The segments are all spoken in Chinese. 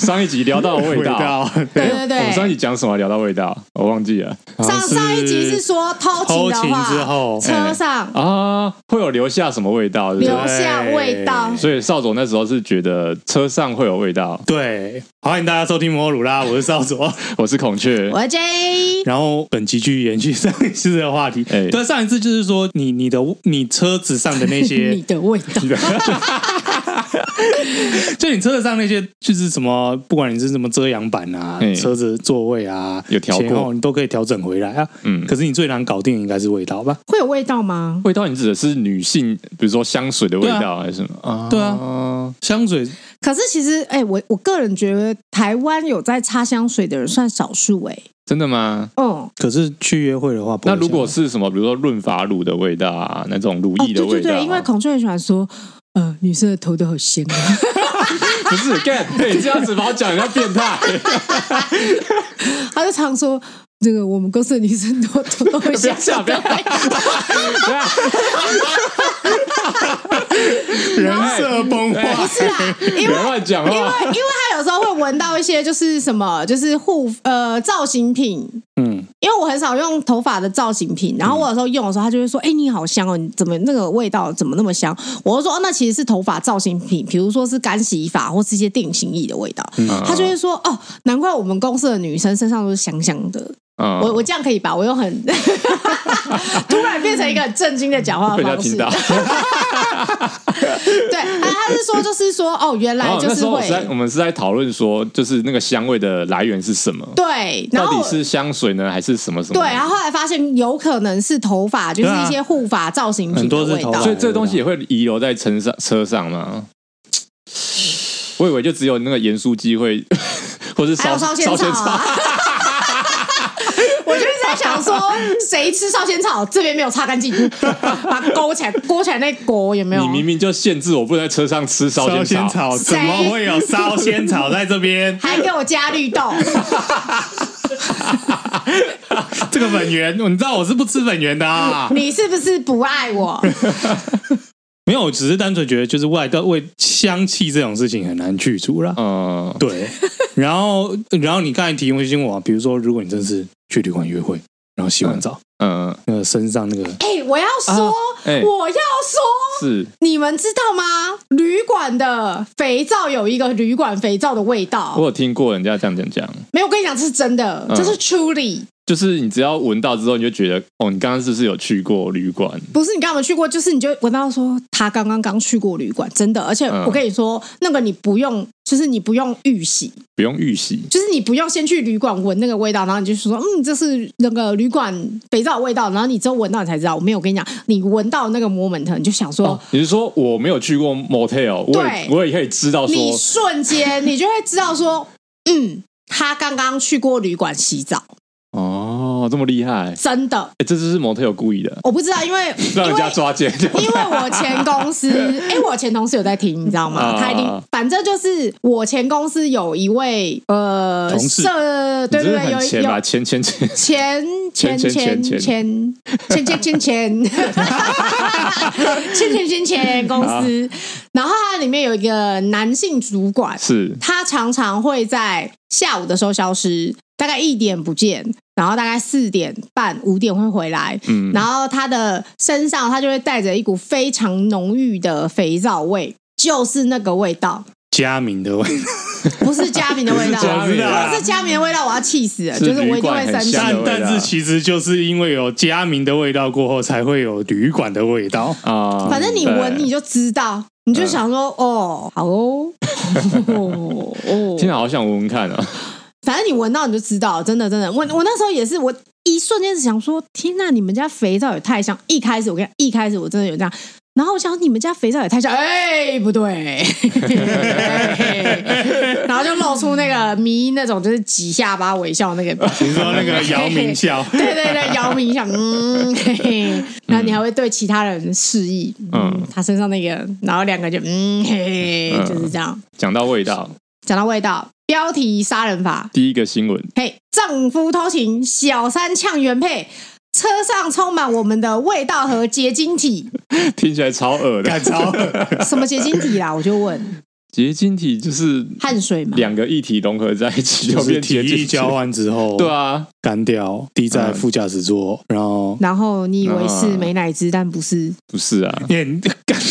上一集聊到味道，对对对，我们上一集讲什么？聊到味道，我忘记了。上上一集是说偷情的话，之后车上啊会有留下什么味道？留下味道。所以少佐那时候是觉得车上会有味道。对，欢迎大家收听摩鲁拉，我是少佐，我是孔雀，我是 J。然后本期继续延续上一次的话题。哎，对，上一次就是说你你的你车子上的那些 你的味道。就你车子上那些，就是什么，不管你是什么遮阳板啊，嗯、车子座位啊，有调过，你都可以调整回来啊。嗯，可是你最难搞定应该是味道吧？会有味道吗？味道，你指的是女性，比如说香水的味道，还是什么？啊，对啊，香水。可是其实，哎、欸，我我个人觉得，台湾有在擦香水的人算少数，哎，真的吗？嗯。可是去约会的话，那如果是什么，比如说润发乳的味道啊，那种乳液的味道，哦、对对对，因为孔雀很喜欢说。呃，女生的头都好香啊！不是干，你这样子把我讲人家变态。他就常说，这个我们公司的女生都头都很香。不要笑，不要人设崩坏，不是啊，因为乱讲话，因为因为他有时候会闻到一些就是什么，就是护呃造型品，嗯，因为我很少用头发的造型品，然后我有时候用的时候，他就会说，哎、欸，你好香哦，你怎么那个味道怎么那么香？我就说，哦，那其实是头发造型品，比如说是干洗发或是一些定型液的味道，嗯、他就会说，哦，难怪我们公司的女生身上都是香香的。我我这样可以吧？我又很 突然变成一个很震惊的讲话方式。对，他是说，就是说，哦，原来就是会。我，我们是在讨论说，就是那个香味的来源是什么？对，到底是香水呢，还是什么什么？对，然后后来发现有可能是头发，就是一些护发造型品的味道。所以这个东西也会遗留在车上车上吗？我以为就只有那个盐酥鸡会，或是烧烧仙草。他想说，谁吃烧仙草？这边没有擦干净，把它勾起来，勾起来那果有没有？你明明就限制我不能在车上吃烧仙草，怎么会有烧仙草在这边？还给我加绿豆。这个粉圆，你知道我是不吃粉圆的啊？你是不是不爱我？没有，我只是单纯觉得，就是外道味香气这种事情很难去除了。嗯，对。然后，然后你刚才提醒我，比如说，如果你真是。去旅馆约会，然后洗完澡，嗯，嗯那个身上那个，哎、欸，我要说，啊欸、我要说，是你们知道吗？旅馆的肥皂有一个旅馆肥皂的味道，我有听过人家这样讲讲，没有，我跟你讲，这是真的，这是 truly。就是你只要闻到之后，你就觉得哦，你刚刚是不是有去过旅馆？不是，你刚刚有去过，就是你就闻到说他刚刚刚去过旅馆，真的。而且我跟你说，嗯、那个你不用，就是你不用预习，不用预习，就是你不用先去旅馆闻那个味道，然后你就说嗯，这是那个旅馆肥皂味道，然后你之后闻到你才知道。我没有跟你讲，你闻到那个 moment，你就想说，哦、你是说我没有去过 motel，对我也我也可以知道说，你瞬间你就会知道说，嗯，他刚刚去过旅馆洗澡。哦，这么厉害，真的？哎，这只是模特有故意的，我不知道，因为 让人家抓奸，因为我前公司，哎，我前同事有在听，你知道吗？他一定，反正就是我前公司有一位呃，同事，对对对，有钱吧，钱钱钱。钱钱钱钱钱钱。钱钱钱钱钱。公司，然后它里面有一个男性主管，是。他常常会在下午的时候消失。大概一点不见，然后大概四点半、五点会回来。嗯，然后他的身上他就会带着一股非常浓郁的肥皂味，就是那个味道，佳明 的味道，不是佳明的味道，如果是佳明的味道，我要气死了，就是我一定会生气。但但是其实就是因为有佳明的味道过后，才会有旅馆的味道。啊。反正你闻你就知道，你就想说哦，好哦，哦，现在好想闻闻看啊。反正你闻到你就知道，真的真的，我我那时候也是，我一瞬间是想说，天呐，你们家肥皂也太香！一开始我跟，一开始我真的有这样，然后我想你们家肥皂也太香，哎，不对，然后就露出那个迷那种就是挤下巴微笑那个，你说那个姚明笑，对对对，姚明笑，嗯，嘿嘿，然后你还会对其他人示意，嗯，他身上那个，然后两个就嗯嘿，就是这样。讲到味道，讲到味道，标题杀人法，第一个新闻，嘿，丈夫偷情，小三呛原配。车上充满我们的味道和结晶体，听起来超恶的，超恶。什么结晶体啦？我就问，结晶体就是汗水嘛，两个液体融合在一起，就是体。液交换之后，对啊，干掉滴在副驾驶座，然后然后你以为是美乃滋，但不是，不是啊，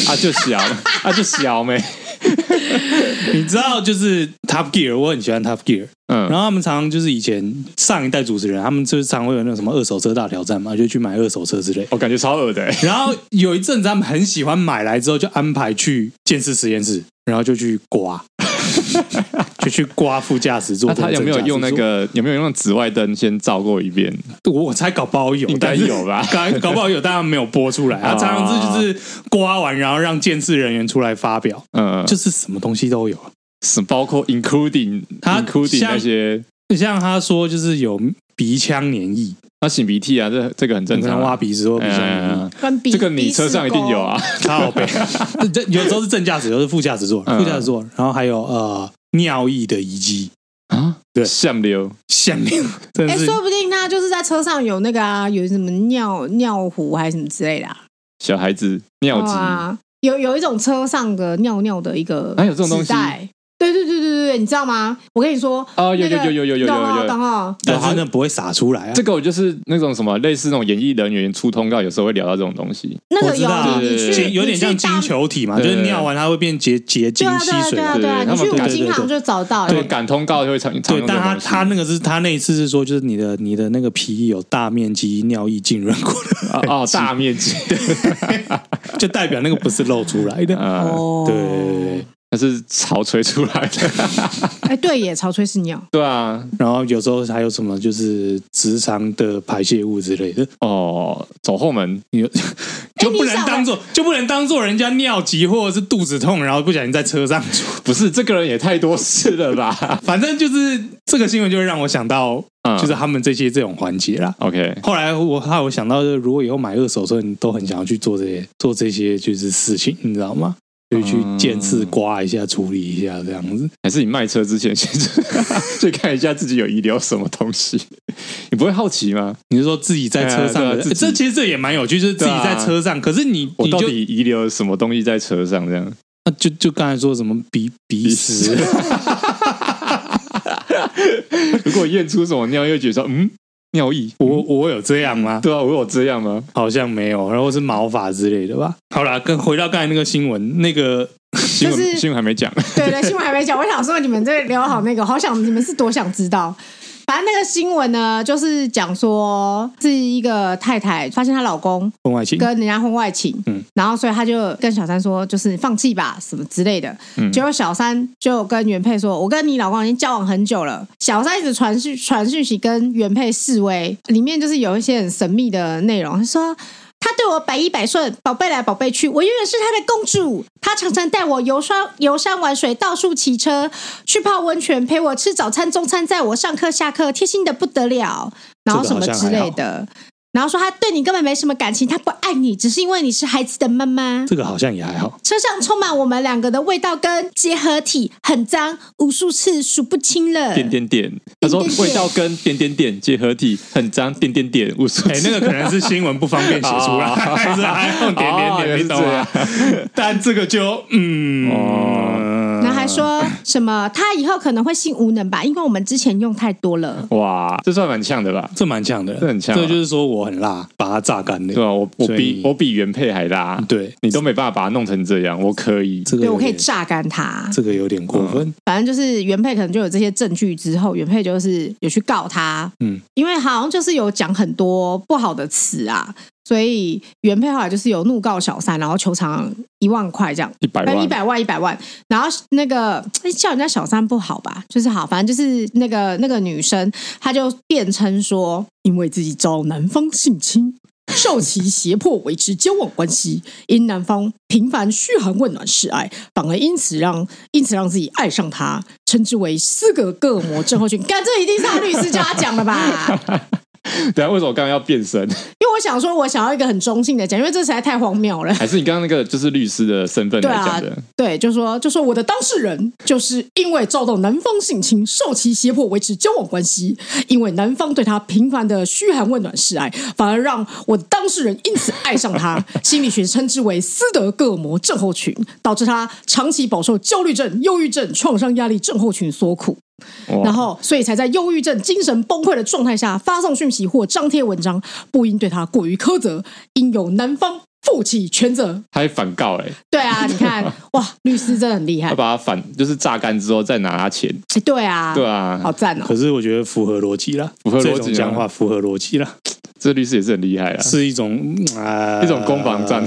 啊就小，啊就小没。你知道，就是 Top Gear，我很喜欢 Top Gear。嗯，然后他们常常就是以前上一代主持人，他们就是常会有那种什么二手车大挑战嘛，就去买二手车之类。我感觉超恶的。然后有一阵子他们很喜欢买来之后就安排去建设实验室，然后就去刮。就去刮副驾驶座，那他有没有用那个？有没有用紫外灯先照过一遍？我我猜搞不好有，应该有吧？搞搞不好有，但没有播出来。啊常常是就是刮完，然后让监视人员出来发表。嗯，就是什么东西都有，是包括 including 他 including 那些，像他说就是有鼻腔黏液。他擤鼻涕啊，这这个很正常。挖鼻子或鼻腔，这个你车上一定有啊。靠背，这有时候是正驾驶，有时候是副驾驶座，副驾驶座。然后还有呃尿液的遗迹啊，对，相流相流。哎，说不定他就是在车上有那个啊，有什么尿尿壶还是什么之类的。小孩子尿急，有有一种车上的尿尿的一个，还有这种东西。对对对对对，你知道吗？我跟你说，哦，有有有有有有有有，但真的不会洒出来啊。这个我就是那种什么类似那种演艺人员出通告，有时候会聊到这种东西。那个有，有点像晶球体嘛，就是尿完它会变结结晶吸水。对啊对啊，你去五金行就找到。对，赶通告就会常常对，但他他那个是他那一次是说，就是你的你的那个皮有大面积尿液浸润过的哦，大面积，就代表那个不是漏出来的。哦，对。那是潮吹出来的，哎，对耶，潮吹是尿，对啊，然后有时候还有什么就是直肠的排泄物之类的。哦，走后门。你就不能当做就不能当做人家尿急或者是肚子痛，然后不小心在车上出，不是这个人也太多事了吧？反正就是这个新闻就会让我想到，就是他们这些这种环节啦。OK，后来我还有想到，就是如果以后买二手车，你都很想要去做这些做这些就是事情，你知道吗？就去见次刮一下，处理一下这样子，还是你卖车之前先 去看一下自己有遗留什么东西？你不会好奇吗？你是说自己在车上？这其实这也蛮有趣，就是自己在车上。可是你，我到底遗留了什么东西在车上？这样？那就就刚才说什么鼻鼻屎？如果验出什么尿，又觉得说嗯。尿意，我我有这样吗？对啊，我有这样吗？好像没有，然后是毛发之类的吧。好啦，跟回到刚才那个新闻，那个新闻新闻还没讲，对对，新闻还没讲。我想说，你们这聊好那个，好想你们是多想知道。反正那个新闻呢，就是讲说是一个太太发现她老公婚外情，跟人家婚外情，嗯，然后所以她就跟小三说，就是放弃吧，什么之类的。嗯，结果小三就跟原配说：“我跟你老公已经交往很久了。”小三一直传讯传讯息跟原配示威，里面就是有一些很神秘的内容，他说。他对我百依百顺，宝贝来宝贝去，我永远是他的公主。他常常带我游山游山玩水，到处骑车，去泡温泉，陪我吃早餐、中餐，在我上课下课，贴心的不得了，然后什么之类的。然后说他对你根本没什么感情，他不爱你，只是因为你是孩子的妈妈。这个好像也还好。车上充满我们两个的味道跟结合体，很脏，无数次数不清了。点点点，他说味道跟点点点结合体很脏，点点点无数。哎，那个可能是新闻不方便写出来，还是还用点点点，你懂吗？但这个就嗯。说什么？他以后可能会性无能吧？因为我们之前用太多了。哇，这算蛮呛的吧？这蛮呛的，这很呛。这就是说我很辣，把它榨干的。对啊，我我比我比原配还辣。对，你都没办法把它弄成这样，我可以。这个对我可以榨干它。这个有点过分。反正就是原配可能就有这些证据之后，原配就是有去告他。嗯，因为好像就是有讲很多不好的词啊。所以原配后来就是有怒告小三，然后求偿一万块这样，一百万，一百万，一百万。然后那个叫人家小三不好吧？就是好，反正就是那个那个女生，她就辩称说，因为自己遭男方性侵，受其胁迫维持交往关系，因男方频繁嘘寒问暖示爱，反而因此让因此让自己爱上他，称之为斯德哥尔摩症候群。干，这一定是他律师叫他讲的吧？对啊，为什么我刚刚要变身？因为我想说，我想要一个很中性的讲，因为这实在太荒谬了。还是你刚刚那个就是律师的身份来讲的？对，啊、对，就说就说我的当事人就是因为遭到男方性侵，受其胁迫维持交往关系，因为男方对他频繁的嘘寒问暖示爱，反而让我的当事人因此爱上他。心理学称之为斯德哥尔摩症候群，导致他长期饱受焦虑症、忧郁症、创伤压力症候群所苦。然后，所以才在忧郁症、精神崩溃的状态下发送讯息或张贴文章，不应对他过于苛责，应由男方。负起全责。还反告哎、欸？对啊，你看哇，律师真的很厉害。他把他反就是榨干之后再拿他钱。对啊，对啊，好赞哦。可是我觉得符合逻辑啦，符合逻辑讲话符合逻辑啦。这律师也是很厉害啊，是一种啊，一种攻防战。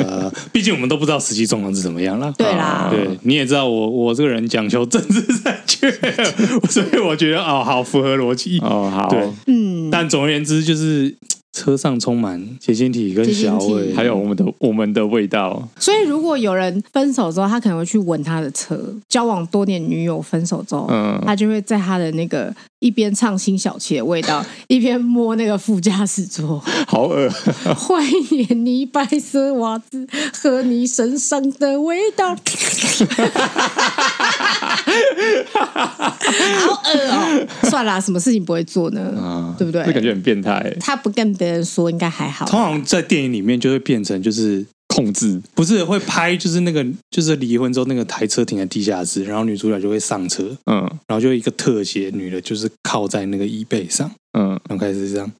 毕竟我们都不知道实际状况是怎么样了。对啦，对，你也知道我我这个人讲求政治正确，所以我觉得哦，好符合逻辑哦，好，对，嗯。但总而言之，就是车上充满结晶体跟小尾，还有我们的我们的味道。所以，如果有人分手之后，他可能会去闻他的车；交往多年女友分手之后，嗯，他就会在他的那个。一边唱辛晓琪的味道，一边摸那个副驾驶座，好恶！怀念你白色袜子和你身上的味道，好恶哦！算了，什么事情不会做呢？啊、对不对？这感觉很变态。他不跟别人说，应该还好。通常在电影里面就会变成就是。控制不是会拍，就是那个，就是离婚之后那个台车停在地下室，然后女主角就会上车，嗯，然后就一个特写，女的就是靠在那个椅背上，嗯，然后开始这样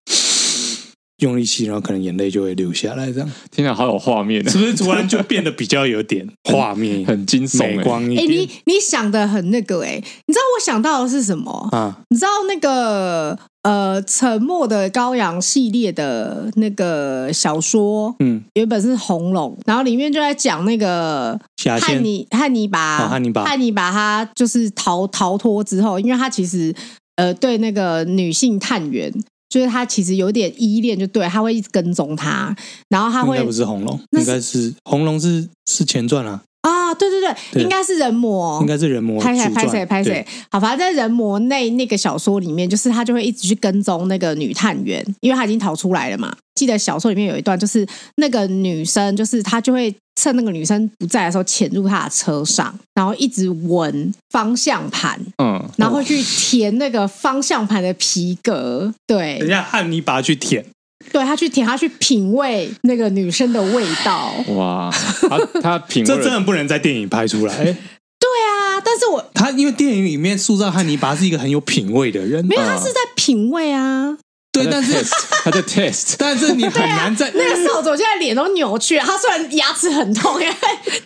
用力气，然后可能眼泪就会流下来，这样听起来好有画面，是不是？突然就变得比较有点 画面，很惊悚、美光一点。哎，你你想的很那个哎，你知道我想到的是什么啊？你知道那个？呃，沉默的羔羊系列的那个小说，嗯，原本是《红龙》，然后里面就在讲那个汉尼汉尼拔，汉尼拔，汉尼拔他就是逃逃脱之后，因为他其实呃对那个女性探员，就是他其实有点依恋，就对他会一直跟踪他，然后他会应该不是红龙，应该是红龙是是前传啊。啊，对对对，应该是人魔，应该是人魔。拍谁拍谁拍谁？好，反正在人魔内那个小说里面，就是他就会一直去跟踪那个女探员，因为他已经逃出来了嘛。记得小说里面有一段，就是那个女生，就是他就会趁那个女生不在的时候潜入她的车上，然后一直闻方向盘，嗯，然后去舔那个方向盘的皮革。对，等一下汉尼拔去舔。对，他去舔，他去品味那个女生的味道。哇，他他品味，这真的不能在电影拍出来。对啊，但是我他因为电影里面塑造汉尼拔是一个很有品味的人，没有，他是在品味啊。对，但是 他在 test，但是你很难在、啊、那个时候，我现在脸都扭曲了。他虽然牙齿很痛，因 为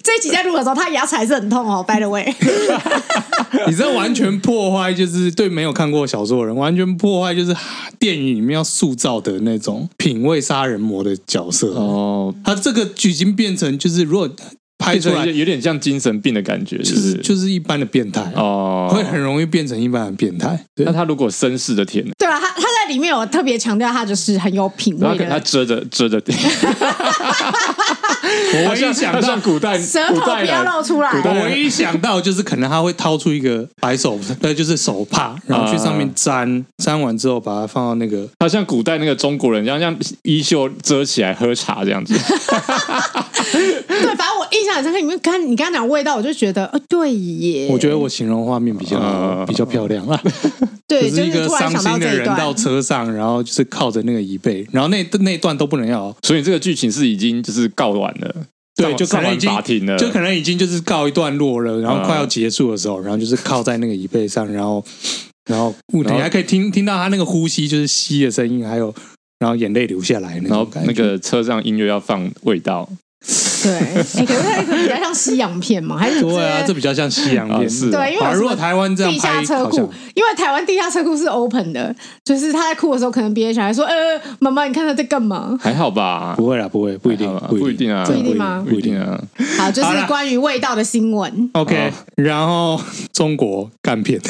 这一集在录的时候，他牙齿还是很痛哦。By the way，你这完全破坏，就是对没有看过小说的人，完全破坏就是电影里面要塑造的那种品味杀人魔的角色哦。他这个已经变成就是如果。拍出来。有点像精神病的感觉，就是就是一般的变态。哦，会很容易变成一般的变态。那他如果绅士的舔，对啊，他他在里面有特别强调，他就是很有品味的，他遮着遮着点。我一想到古代舌头不要露出来，我一想到就是可能他会掏出一个白手，对，就是手帕，然后去上面粘，粘完之后把它放到那个，他像古代那个中国人，一样像衣袖遮起来喝茶这样子。对，反正我印象。在里面看你刚刚讲味道，我就觉得，呃，对耶。我觉得我形容画面比较比较漂亮啊。对，就是一个伤心的人到车上，然后就是靠着那个椅背，然后那那段都不能要。所以这个剧情是已经就是告完了，对，就可能已经法庭了，就可能已经就是告一段落了，然后快要结束的时候，然后就是靠在那个椅背上，然后然后你还可以听听到他那个呼吸，就是吸的声音，还有然后眼泪流下来，然后那个车上音乐要放味道。对，可是它比较像西洋片嘛，还是对啊，这比较像西洋片。是，对，因为如果台湾这样地下车库，因为台湾地下车库是 open 的，就是他在哭的时候，可能别的小孩说：“呃，妈妈，你看他在干嘛？”还好吧，不会啦，不会，不一定，不一定啊，不一定吗？不一定啊。好，就是关于味道的新闻。OK，然后中国干片。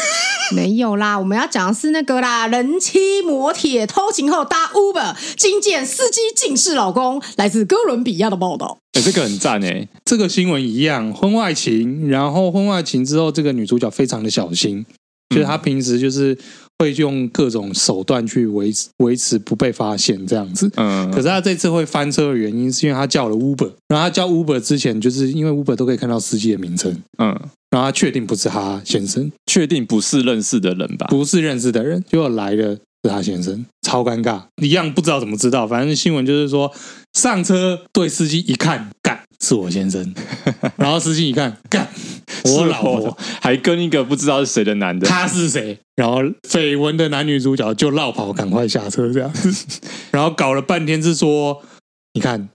没有啦，我们要讲的是那个啦，人妻磨铁偷情后搭 Uber，惊见司机竟是老公，来自哥伦比亚的报道。哎、欸，这个很赞哎，这个新闻一样，婚外情，然后婚外情之后，这个女主角非常的小心，就是她平时就是。会用各种手段去维持维持不被发现这样子，嗯，可是他这次会翻车的原因是因为他叫了 Uber，然后他叫 Uber 之前，就是因为 Uber 都可以看到司机的名称，嗯，然后他确定不是他先生，确定不是认识的人吧？不是认识的人，结果来的是他先生，超尴尬，一样不知道怎么知道，反正新闻就是说上车对司机一看，干。是我先生，然后司机一看，干，我老婆还跟一个不知道是谁的男的，他是谁？然后绯闻的男女主角就绕跑，赶快下车，这样，然后搞了半天是说，你看。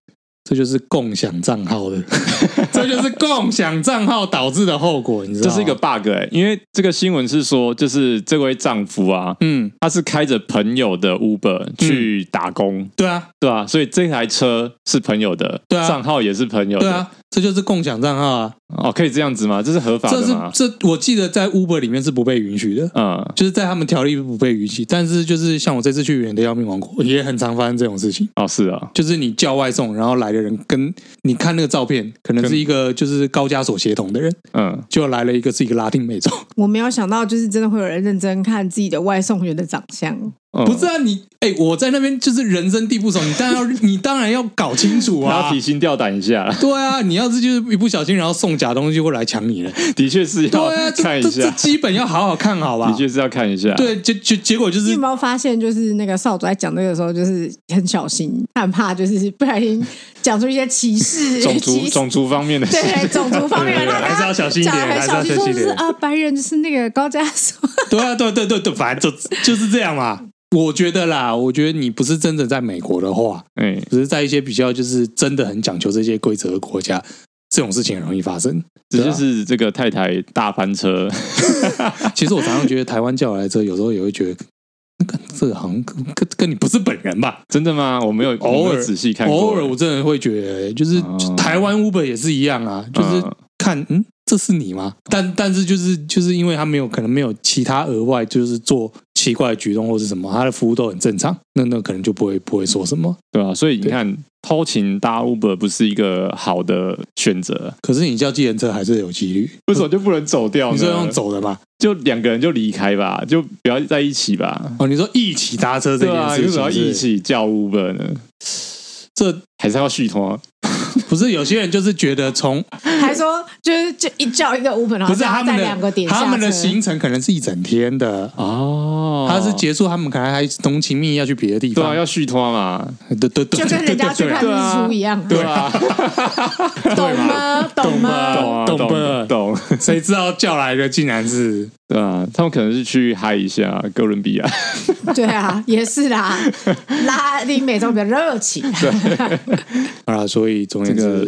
这就是共享账号的，这就是共享账号导致的后果，你知道吗？这是一个 bug 哎、欸，因为这个新闻是说，就是这位丈夫啊，嗯，他是开着朋友的 Uber 去打工，嗯、对啊，对啊，所以这台车是朋友的，对啊，账号也是朋友的，对啊，这就是共享账号啊，哦，可以这样子吗？这是合法的吗？这是这我记得在 Uber 里面是不被允许的，嗯，就是在他们条例不被允许，但是就是像我这次去远的要命王国，也很常发生这种事情哦，是啊，就是你叫外送，然后来。的人跟你看那个照片，可能是一个就是高加索血统的人，嗯，就来了一个是一个拉丁美洲。我没有想到，就是真的会有人认真看自己的外送员的长相。不是啊，你哎、欸，我在那边就是人生地不熟，你当然要你当然要搞清楚啊，要提心吊胆一下。对啊，你要是就是一不小心，然后送假东西会来抢你了，的确是要看一下，这，这基本要好好看好吧？的确是要看一下。对，结结结果就是，你有没有发现，就是那个少主在讲那个时候，就是很小心，他很怕就是不小心讲出一些歧视、种族 种族方面的，对，种族方面的，还是要小心一点，还是要小心一点。啊，白人就是那个高加索。对啊，对对对对，反正就就是这样嘛。我觉得啦，我觉得你不是真的在美国的话，哎，只是在一些比较就是真的很讲究这些规则的国家，这种事情很容易发生。这就是这个太太大翻车。其实我常常觉得台湾叫我来这，有时候也会觉得，那个这个好像跟跟跟你不是本人吧？真的吗？我没有偶尔仔细看过，偶尔我真的会觉得，就是台湾 Uber 也是一样啊，就是看嗯。这是你吗？但但是就是就是因为他没有可能没有其他额外就是做奇怪的举动或是什么，他的服务都很正常，那那可能就不会不会说什么，对吧？所以你看偷情搭 Uber 不是一个好的选择，可是你叫计程车还是有几率，为什么就不能走掉呢？你是用走的吗？就两个人就离开吧，就不要在一起吧。哦，你说一起搭车这件事情，为什么要一起叫 Uber 呢？这还是要续通啊。不是有些人就是觉得从还说就是就一叫一个 Uber，然后在两个点，他们的行程可能是一整天的。哦，他是结束他们可能还浓情蜜意要去别的地方，对啊，要续托嘛，对对对，就跟人家去看日出一样，对啊，懂吗？懂吗？懂吗？懂？谁知道叫来的竟然是对啊，他们可能是去嗨一下哥伦比亚，对啊，也是啦，拉丁美洲比较热情，对。啊，所以总。那个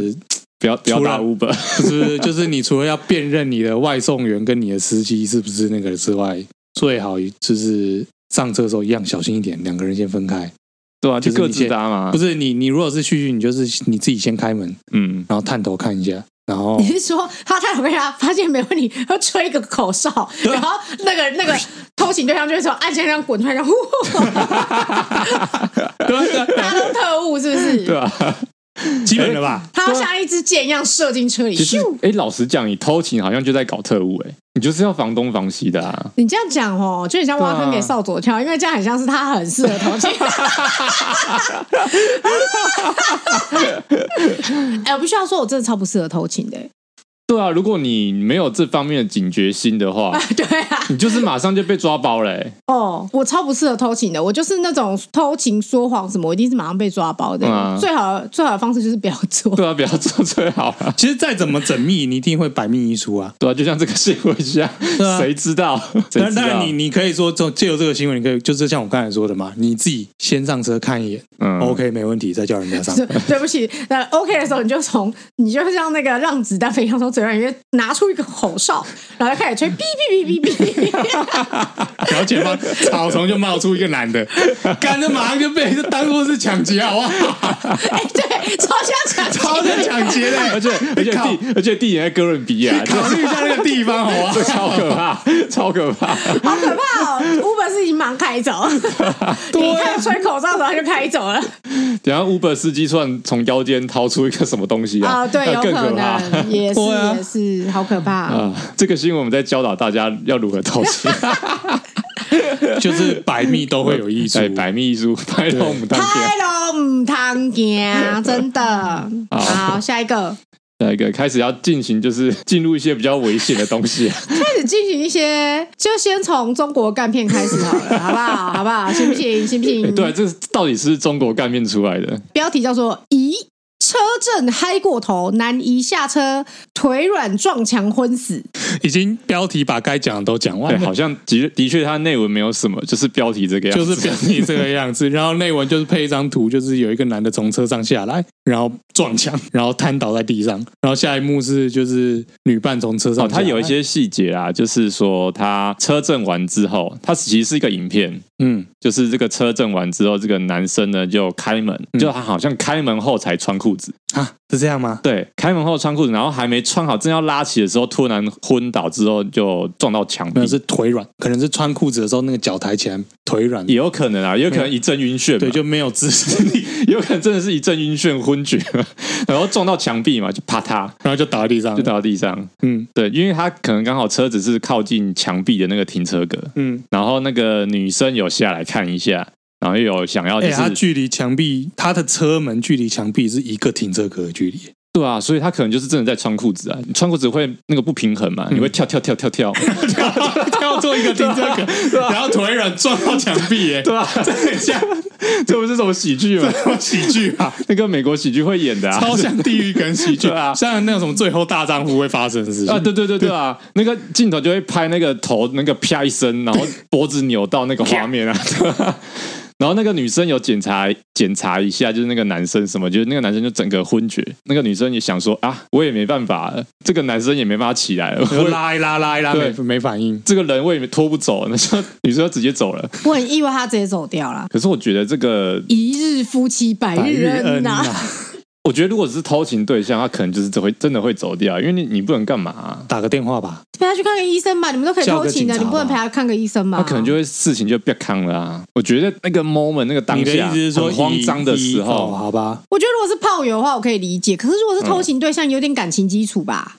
不要不要打 Uber，就是就是你除了要辨认你的外送员跟你的司机是不是那个之外，最好就是上车的时候一样小心一点，两个人先分开，对啊，就各自搭嘛。不是你你如果是旭旭，你就是你自己先开门，嗯，然后探头看一下，然后你是说他太有被他发现没问题，他吹一个口哨，然后那个那个偷情对象就会从暗箱上滚出来，然后他 都特务是不是？对啊。基本的吧，他要像一支箭一样射进车里。咻！哎，老实讲，你偷情好像就在搞特务，哎，你就是要防东防西的啊。你这样讲哦，就很像挖坑给少佐跳，因为这样很像是他很适合偷情。哎，我必须要说，我真的超不适合偷情的。对啊，如果你没有这方面的警觉心的话，对啊，你就是马上就被抓包嘞、欸。哦，我超不适合偷情的，我就是那种偷情说谎什么，我一定是马上被抓包的。嗯啊、最好最好的方式就是不要做。对啊，不要做最好了。其实再怎么缜密，你一定会百密一疏啊。对啊，就像这个新闻一样，谁知道？但但你你可以说，就借由这个新闻，你可以就是像我刚才说的嘛，你自己先上车看一眼，嗯，OK，没问题，再叫人家上。对 不起，那 OK 的时候，你就从你就像那个让子弹飞，一样，从。嘴里面拿出一个口哨，然后就开始吹，哔哔哔哔哔。然后前方草丛就冒出一个男的，干的马上就被就当做是抢劫，好不好？哎，对，超像抢劫，超像抢劫的，而且而且地而且地点在哥伦比亚，考虑一下那个地方，好不好？超可怕，超可怕，好可怕哦！Uber 是已经忙开走，对，吹口哨的时候就开走了。等下 Uber 司机突然从腰间掏出一个什么东西啊？对，有可能，也是也是，好可怕啊！这个新闻我们在教导大家要如何偷钱。就是百密都会有一疏，百密一疏，拍龙唔当拍龙唔当家，真的。好，下一个，下一个开始要进行，就是 进入一些比较危险的东西。开始进行一些，就先从中国干片开始好了，好不好？好不好？行不行？行不行？对，这到底是中国干片出来的？标题叫做“咦”。车震嗨过头，男一下车腿软撞墙昏死。已经标题把该讲的都讲完了，好像的的确，它内文没有什么，就是标题这个样子，就是标题这个样子。然后内文就是配一张图，就是有一个男的从车上下来，然后撞墙，然后瘫倒在地上。然后下一幕是就是女伴从车上，哦他有一些细节啊，就是说他车震完之后，他其实是一个影片，嗯，就是这个车震完之后，这个男生呢就开门，就他好像开门后才穿裤子。啊，是这样吗？对，开门后穿裤子，然后还没穿好，正要拉起的时候，突然昏倒之后就撞到墙壁，是腿软，可能是穿裤子的时候那个脚抬起来腿软，也有可能啊，也有可能一阵晕眩，对，就没有姿势力，有可能真的是一阵晕眩昏厥，然后撞到墙壁嘛，就啪嗒，然后就倒在地上，就倒在地上，嗯，对，因为他可能刚好车子是靠近墙壁的那个停车格，嗯，然后那个女生有下来看一下。然后又有想要，哎，他距离墙壁，他的车门距离墙壁是一个停车格的距离，对啊，所以他可能就是真的在穿裤子啊，你穿裤子会那个不平衡嘛，你会跳跳跳跳跳跳 跳做一个停车格，然后腿软撞到墙壁，哎，对啊，这很像，这不是什么喜剧吗？喜剧啊，那个美国喜剧会演的啊，超像地狱梗喜剧。啊，像那种什么最后大丈夫会发生的事情。啊，对对对对啊，那个镜头就会拍那个头那个啪一声，然后脖子扭到那个画面啊。然后那个女生有检查检查一下，就是那个男生什么，就是那个男生就整个昏厥。那个女生也想说啊，我也没办法了，这个男生也没办法起来了，我 拉一拉拉一拉，对没没反应，这个人我也拖不走，那就女生就直接走了。我很意外，他直接走掉了。可是我觉得这个一日夫妻百日恩呐。我觉得如果是偷情对象，他可能就是只会真的会走掉，因为你你不能干嘛、啊，打个电话吧，陪他去看个医生吧。你们都可以偷情的，你不能陪他看个医生吗？他可能就会事情就变康了啊。我觉得那个 moment 那个当下，很慌张的时候，哦、好吧。我觉得如果是炮友的话，我可以理解。可是如果是偷情对象，有点感情基础吧。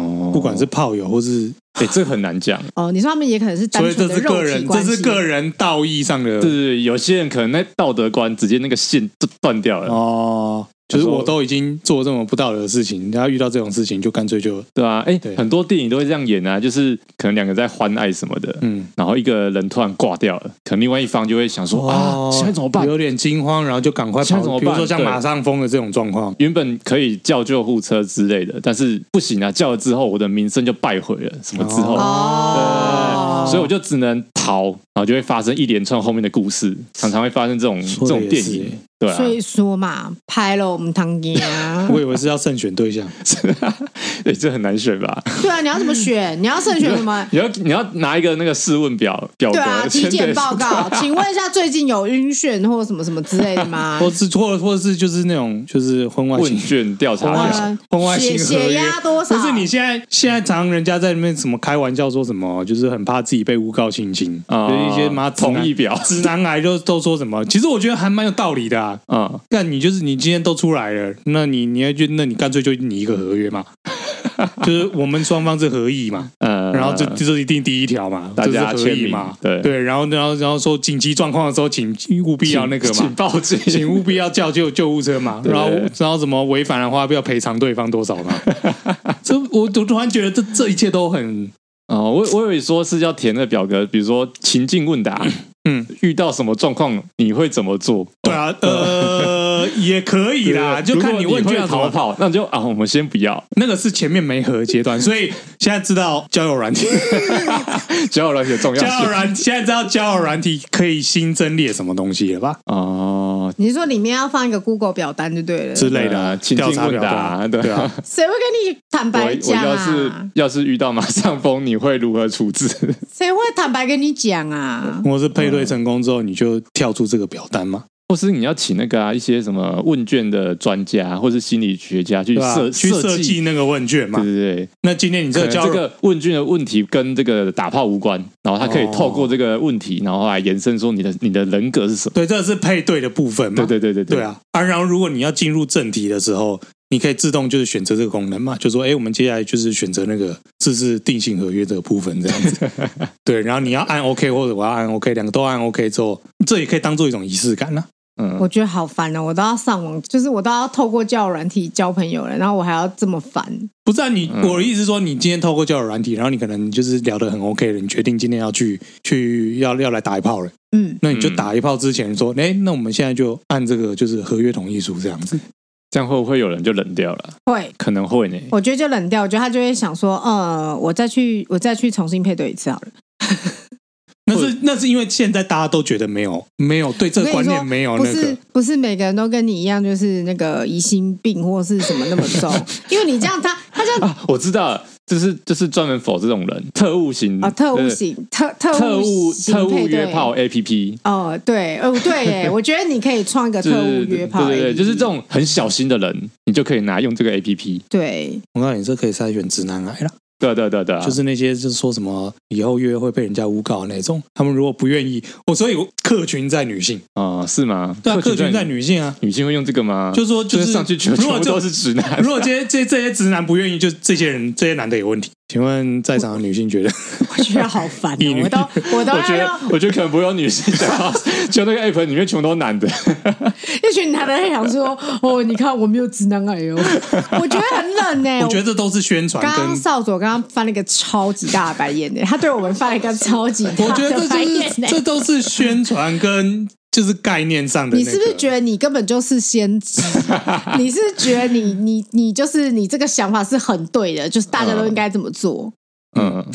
哦，不管是炮友或是，哎、欸，这很难讲。哦，你说他们也可能是单纯的肉体关系，所以这是个人，这是个人道义上的，对对对，有些人可能那道德观直接那个线就断掉了哦。就是我都已经做这么不道德的事情，然后遇到这种事情就干脆就对啊，哎，很多电影都会这样演啊，就是可能两个在欢爱什么的，嗯，然后一个人突然挂掉了，可能另外一方就会想说啊，现在怎么办？有点惊慌，然后就赶快跑。比如说像马上疯的这种状况，原本可以叫救护车之类的，但是不行啊，叫了之后我的名声就败毁了，什么之后，对，所以我就只能逃，然后就会发生一连串后面的故事，常常会发生这种这种电影。对啊，所以说嘛，拍了我们汤爷啊！我以为是要慎选对象，对，这很难选吧？对啊，你要怎么选？你要慎选什么？你要你要拿一个那个试问表表格，对啊，体检报告，请问一下，最近有晕眩或什么什么之类的吗？或是或或者是就是那种就是婚外情问卷调查，婚外情血压多少？不是你现在现在常人家在里面什么开玩笑说什么，就是很怕自己被诬告性侵啊，一些妈同意表，直男癌就都说什么？其实我觉得还蛮有道理的啊。啊，那、嗯、你就是你今天都出来了，那你你要就那你干脆就你一个合约嘛，就是我们双方是合意嘛，嗯，然后就就是一定第一条嘛，大家合意嘛，对。对，然后然后然后说紧急状况的时候，请务必要那个嘛，请报警，请务必要叫救救护车嘛，然后然后什么违反的话，不要赔偿对方多少嘛，这我我突然觉得这这一切都很哦，我我以为说是要填那个表格，比如说情境问答。嗯，遇到什么状况你会怎么做？对啊，呃，也可以啦，就看你问卷要逃跑，那就啊，我们先不要，那个是前面没合阶段，所以现在知道交友软体，交友软体的重要。交友软，现在知道交友软体可以新增列什么东西了吧？哦。哦，你是说里面要放一个 Google 表单就对了之类的调查表达，对啊。谁会跟你坦白讲要是要是遇到马上风，你会如何处置？谁会坦白跟你讲啊？我是配对成功之后，你就跳出这个表单吗？或是你要请那个啊一些什么问卷的专家，或是心理学家去设去设计那个问卷嘛？对对对。那今天你这个这个问卷的问题跟这个打炮无关，然后他可以透过这个问题，然后来延伸说你的你的人格是什么？对，这是配对的部分嘛？对对对对对啊。啊，然后如果你要进入正题的时候，你可以自动就是选择这个功能嘛？就说哎，我们接下来就是选择那个自制定性合约这个部分这样子。对，然后你要按 OK 或者我要按 OK，两个都按 OK 之后，这也可以当做一种仪式感呢。嗯，我觉得好烦哦！我都要上网，就是我都要透过交友软体交朋友了，然后我还要这么烦。不是啊，你我的意思是说，你今天透过交友软体，然后你可能就是聊得很 OK 了，你决定今天要去去要要来打一炮了。嗯，那你就打一炮之前说，哎，那我们现在就按这个就是合约同意书这样子，这样会不会有人就冷掉了？会，可能会呢。我觉得就冷掉，我觉得他就会想说，呃，我再去我再去重新配对一次好了。那是那是因为现在大家都觉得没有没有对这个观念没有那个，不是不是每个人都跟你一样，就是那个疑心病或是什么那么重，因为你这样他他就啊，我知道了，就是就是专门 for 这种人，特务型啊，特务型特特特务特务约炮 A P P 哦，对哦对，耶，我觉得你可以创一个特务约炮，对对对，就是这种很小心的人，你就可以拿用这个 A P P，对，我告诉你，这可以筛选直男癌了。对对对对，就是那些就是说什么以后约会被人家诬告的那种，他们如果不愿意，我所以客群在女性啊，是吗？对啊，客群在女性啊，女性会用这个吗？就是说，就是上去全部都是直男。如果这些这这些直男不愿意，就这些人这些男的有问题。请问在场的女性觉得？我觉得好烦哦，我都 我都我觉得我觉得可能不会有女性讲话，就那个 app 里面全都男的，一群男的在想说：“哦，你看我没有直男癌哦。”我觉得很冷呢。我觉得这都是宣传。刚刚少佐刚刚翻了一个超级大的白眼呢，他对我们翻了一个超级大的白眼呢。这都是宣传跟就是概念上的。你是不是觉得你根本就是先知？你是觉得你你你就是你这个想法是很对的，就是大家都应该这么做。嗯。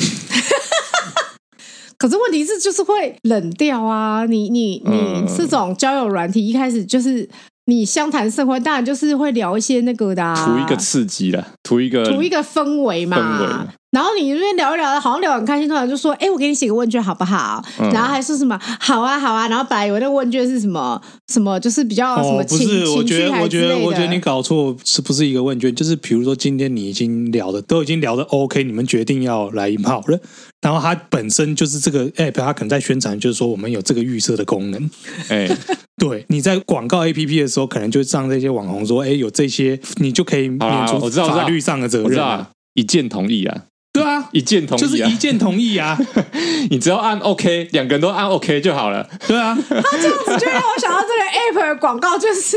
可是问题是，就是会冷掉啊！你你你这种交友软体一开始就是。你相谈甚欢，当然就是会聊一些那个的，啊，图一个刺激啦，图一个图一个氛围嘛。氛围。然后你这边聊一聊，好像聊很开心，突然就说：“哎，我给你写个问卷好不好？”嗯、然后还说什么“好啊，好啊”。然后本来以为那个问卷是什么什么，就是比较什么情、哦、不是，我觉得我觉得我觉得你搞错，是不是一个问卷？就是比如说今天你已经聊的都已经聊的 OK，你们决定要来一炮了。然后它本身就是这个 app，它可能在宣传，就是说我们有这个预设的功能。哎，对，你在广告 APP 的时候，可能就让这些网红说：“哎，有这些，你就可以免除法律上的责任。”啊，一键同意啊。一键同意、啊、就是一键同意啊！你只要按 OK，两个人都按 OK 就好了。对啊，他这样子就让我想到这个 App 的广告，就是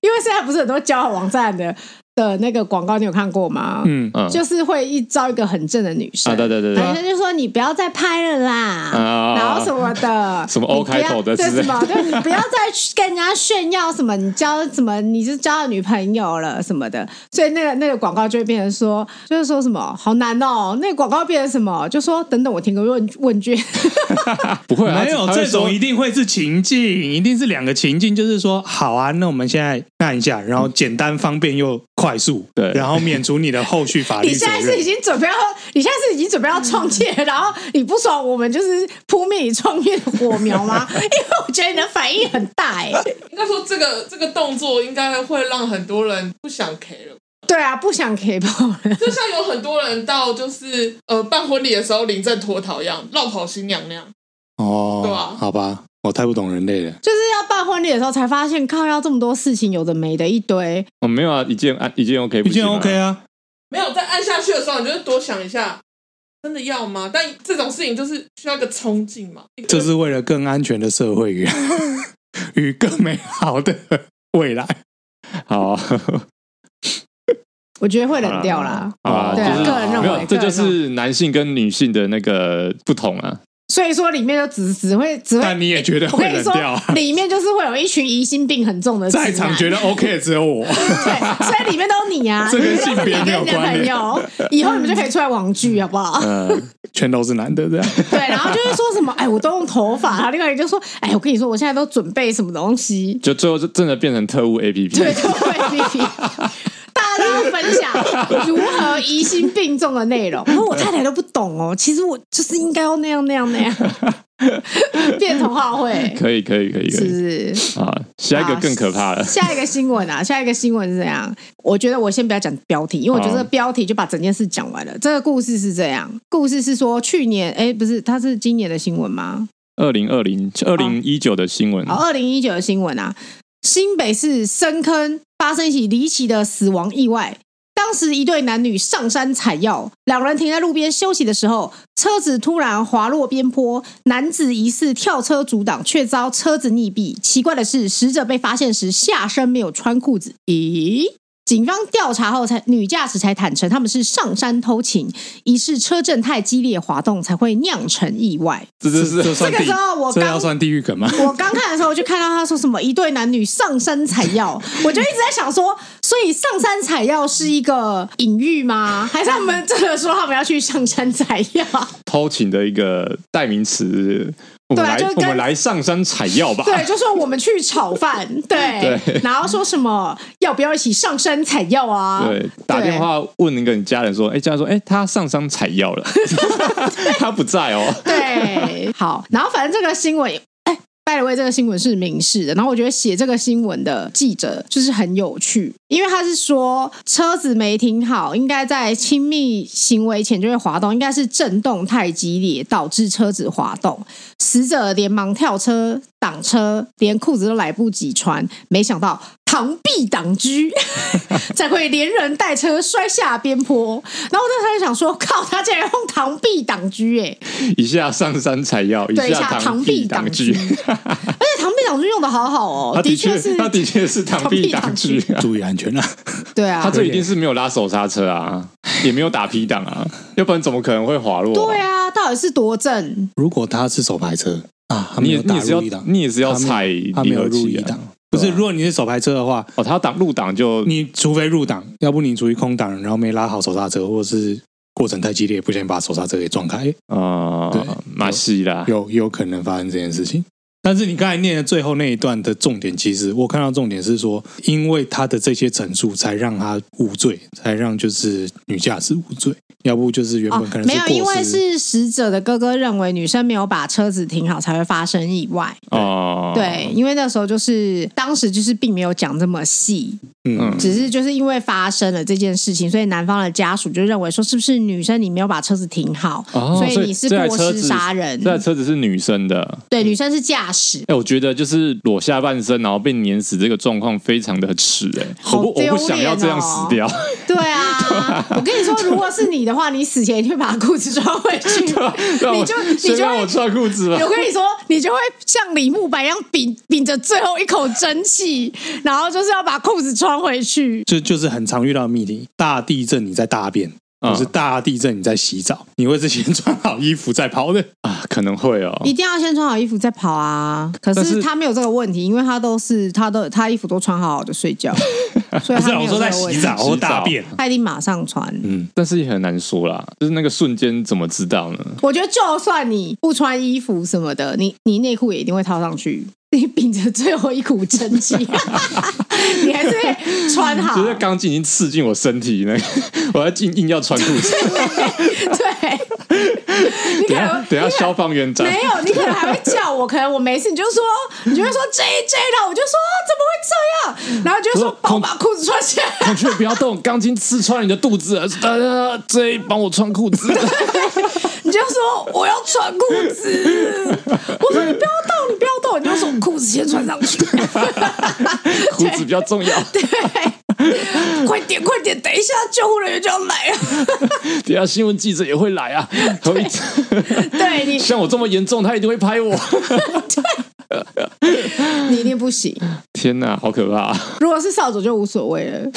因为现在不是很多交友网站的。的那个广告你有看过吗？嗯。嗯，就是会一招一个很正的女生，对对对对，男生就说你不要再拍了啦，然后什么的，什么 O 开头的，对什么，对，你不要再跟人家炫耀什么，你交什么，你是交了女朋友了什么的，所以那个那个广告就会变成说，就是说什么好难哦，那个广告变成什么，就说等等我填个问问卷，不会，啊没有这种一定会是情境，一定是两个情境，就是说好啊，那我们现在看一下，然后简单方便又。快速对，然后免除你的后续法律。你现在是已经准备要，你现在是已经准备要创业，然后你不爽，我们就是扑灭你创业的火苗吗？因为我觉得你的反应很大哎。应该说这个这个动作应该会让很多人不想 K 了。对啊，不想 K 炮了。就像有很多人到就是呃办婚礼的时候临阵脱逃一样，绕跑新娘那样。哦，对啊，好吧。我太不懂人类了，就是要办婚礼的时候才发现，靠，要这么多事情，有的没的一堆。哦，没有啊，一件按一件 OK，一件 OK 啊，没有在按下去的时候，你就是多想一下，真的要吗？但这种事情就是需要一个冲劲嘛。这是为了更安全的社会与 与更美好的未来。好，我觉得会冷掉啦。啊，对啊，个人认为，没有，这就是男性跟女性的那个不同啊。所以说里面就只只会只会，但你也觉得会冷掉，啊。里面就是会有一群疑心病很重的，在场觉得 OK 的只有我。对，所以里面都是你啊，这跟性别没有关系。以后你们就可以出来网剧，好不好？嗯，全都是男的这样。对，然后就是说什么，哎，我都用头发。然后另外一个就说，哎，我跟你说，我现在都准备什么东西，就最后就真的变成特务 A P P，对，特务 A P P。大家都要分享 如何疑心病重的内容，然后我太太都不懂哦。其实我就是应该要那样那样那样 变童话会，可以可以可以，是不是？啊，下一个更可怕了。下一个新闻啊，下一个新闻是这样。我觉得我先不要讲标题，因为我觉得这个标题就把整件事讲完了。哦、这个故事是这样，故事是说去年，哎，不是，它是今年的新闻吗？二零二零二零一九的新闻，哦，二零一九的新闻啊。新北市深坑发生一起离奇的死亡意外。当时一对男女上山采药，两人停在路边休息的时候，车子突然滑落边坡，男子疑似跳车阻挡，却遭车子溺毙。奇怪的是，死者被发现时下身没有穿裤子。咦？警方调查后才，才女驾驶才坦承他们是上山偷情，疑似车震太激烈滑动才会酿成意外。这这是这个时候我刚要算地狱梗吗？我刚看的时候我就看到他说什么一对男女上山采药，我就一直在想说，所以上山采药是一个隐喻吗？还是他们真的说他们要去上山采药？偷情的一个代名词。对啊，就我们来上山采药吧。对，就说我们去炒饭，对，对，然后说什么要不要一起上山采药啊？对，打电话问那个你家人说，哎，家人说，哎，他上山采药了，他不在哦。对，好，然后反正这个新闻。By the way，这个新闻是明示的，然后我觉得写这个新闻的记者就是很有趣，因为他是说车子没停好，应该在亲密行为前就会滑动，应该是震动太激烈导致车子滑动，死者连忙跳车挡车，连裤子都来不及穿，没想到。螳臂挡车，才会连人带车摔下边坡。然后我当时就想说：“靠，他竟然用螳臂挡车！”哎，一下上山采药，一下螳臂挡车。而且螳臂挡车用的好好哦，的确是，他的确是螳臂挡车，注意安全啊！对啊，他这一定是没有拉手刹车啊，也没有打 P 档啊，要不然怎么可能会滑落？对啊，到底是多正？如果他是手排车啊，你也你也是要你也是要踩离合器啊。不是，如果你是手排车的话，哦，他要挡入档就你除非入档，要不你处于空档，然后没拉好手刹车，或者是过程太激烈，不小心把手刹车给撞开啊，对，马戏啦，有有可能发生这件事情。但是你刚才念的最后那一段的重点，其实我看到重点是说，因为他的这些陈述，才让他无罪，才让就是女驾驶无罪。要不就是原本可能是、哦、没有，因为是死者的哥哥认为女生没有把车子停好，才会发生意外。哦，对，因为那时候就是当时就是并没有讲这么细，嗯，只是就是因为发生了这件事情，所以男方的家属就认为说，是不是女生你没有把车子停好，哦、所以你是过失杀人。这台车子是女生的，对，女生是驾驶。哎，我觉得就是裸下半身，然后被碾死这个状况非常的耻哎、欸，我不我不想要这样死掉。对啊，我跟你说，如果是你的话，你死前一定会把裤子穿回去，你就你就让我穿裤子了。我跟你说，你就会像李慕白一样屏屏着最后一口真气，然后就是要把裤子穿回去。就就是很常遇到的命题，大地震你在大便。就是大地震，你在洗澡，你会是先穿好衣服再跑的啊？可能会哦，一定要先穿好衣服再跑啊。可是他没有这个问题，因为他都是他都他衣服都穿好好的睡觉，所以他没有这个问题。我说在洗澡或大便，他一定马上穿。嗯，但是也很难说啦，就是那个瞬间怎么知道呢？我觉得就算你不穿衣服什么的，你你内裤也一定会套上去。你秉着最后一股真气，你还是会穿好。就是钢筋已经刺进我身体，那 我要硬硬要穿裤子。对，你可能等下，等下消防员长没有，你可能还会叫我，可能我没事，你就说，你就会说 J J 的，我就说怎么会这样？然后就说帮我把裤子穿起来，孔雀不要动，钢筋刺穿你的肚子，呃，J 帮我穿裤子。你就说我要穿裤子，我说你不要动，你不要动，你就说裤子先穿上去，裤子比较重要。对，快点快点，等一下救护人员就要来了，等下新闻记者也会来啊。对，对你像我这么严重，他一定会拍我。对，你一定不行。天哪，好可怕！如果是扫帚就无所谓了。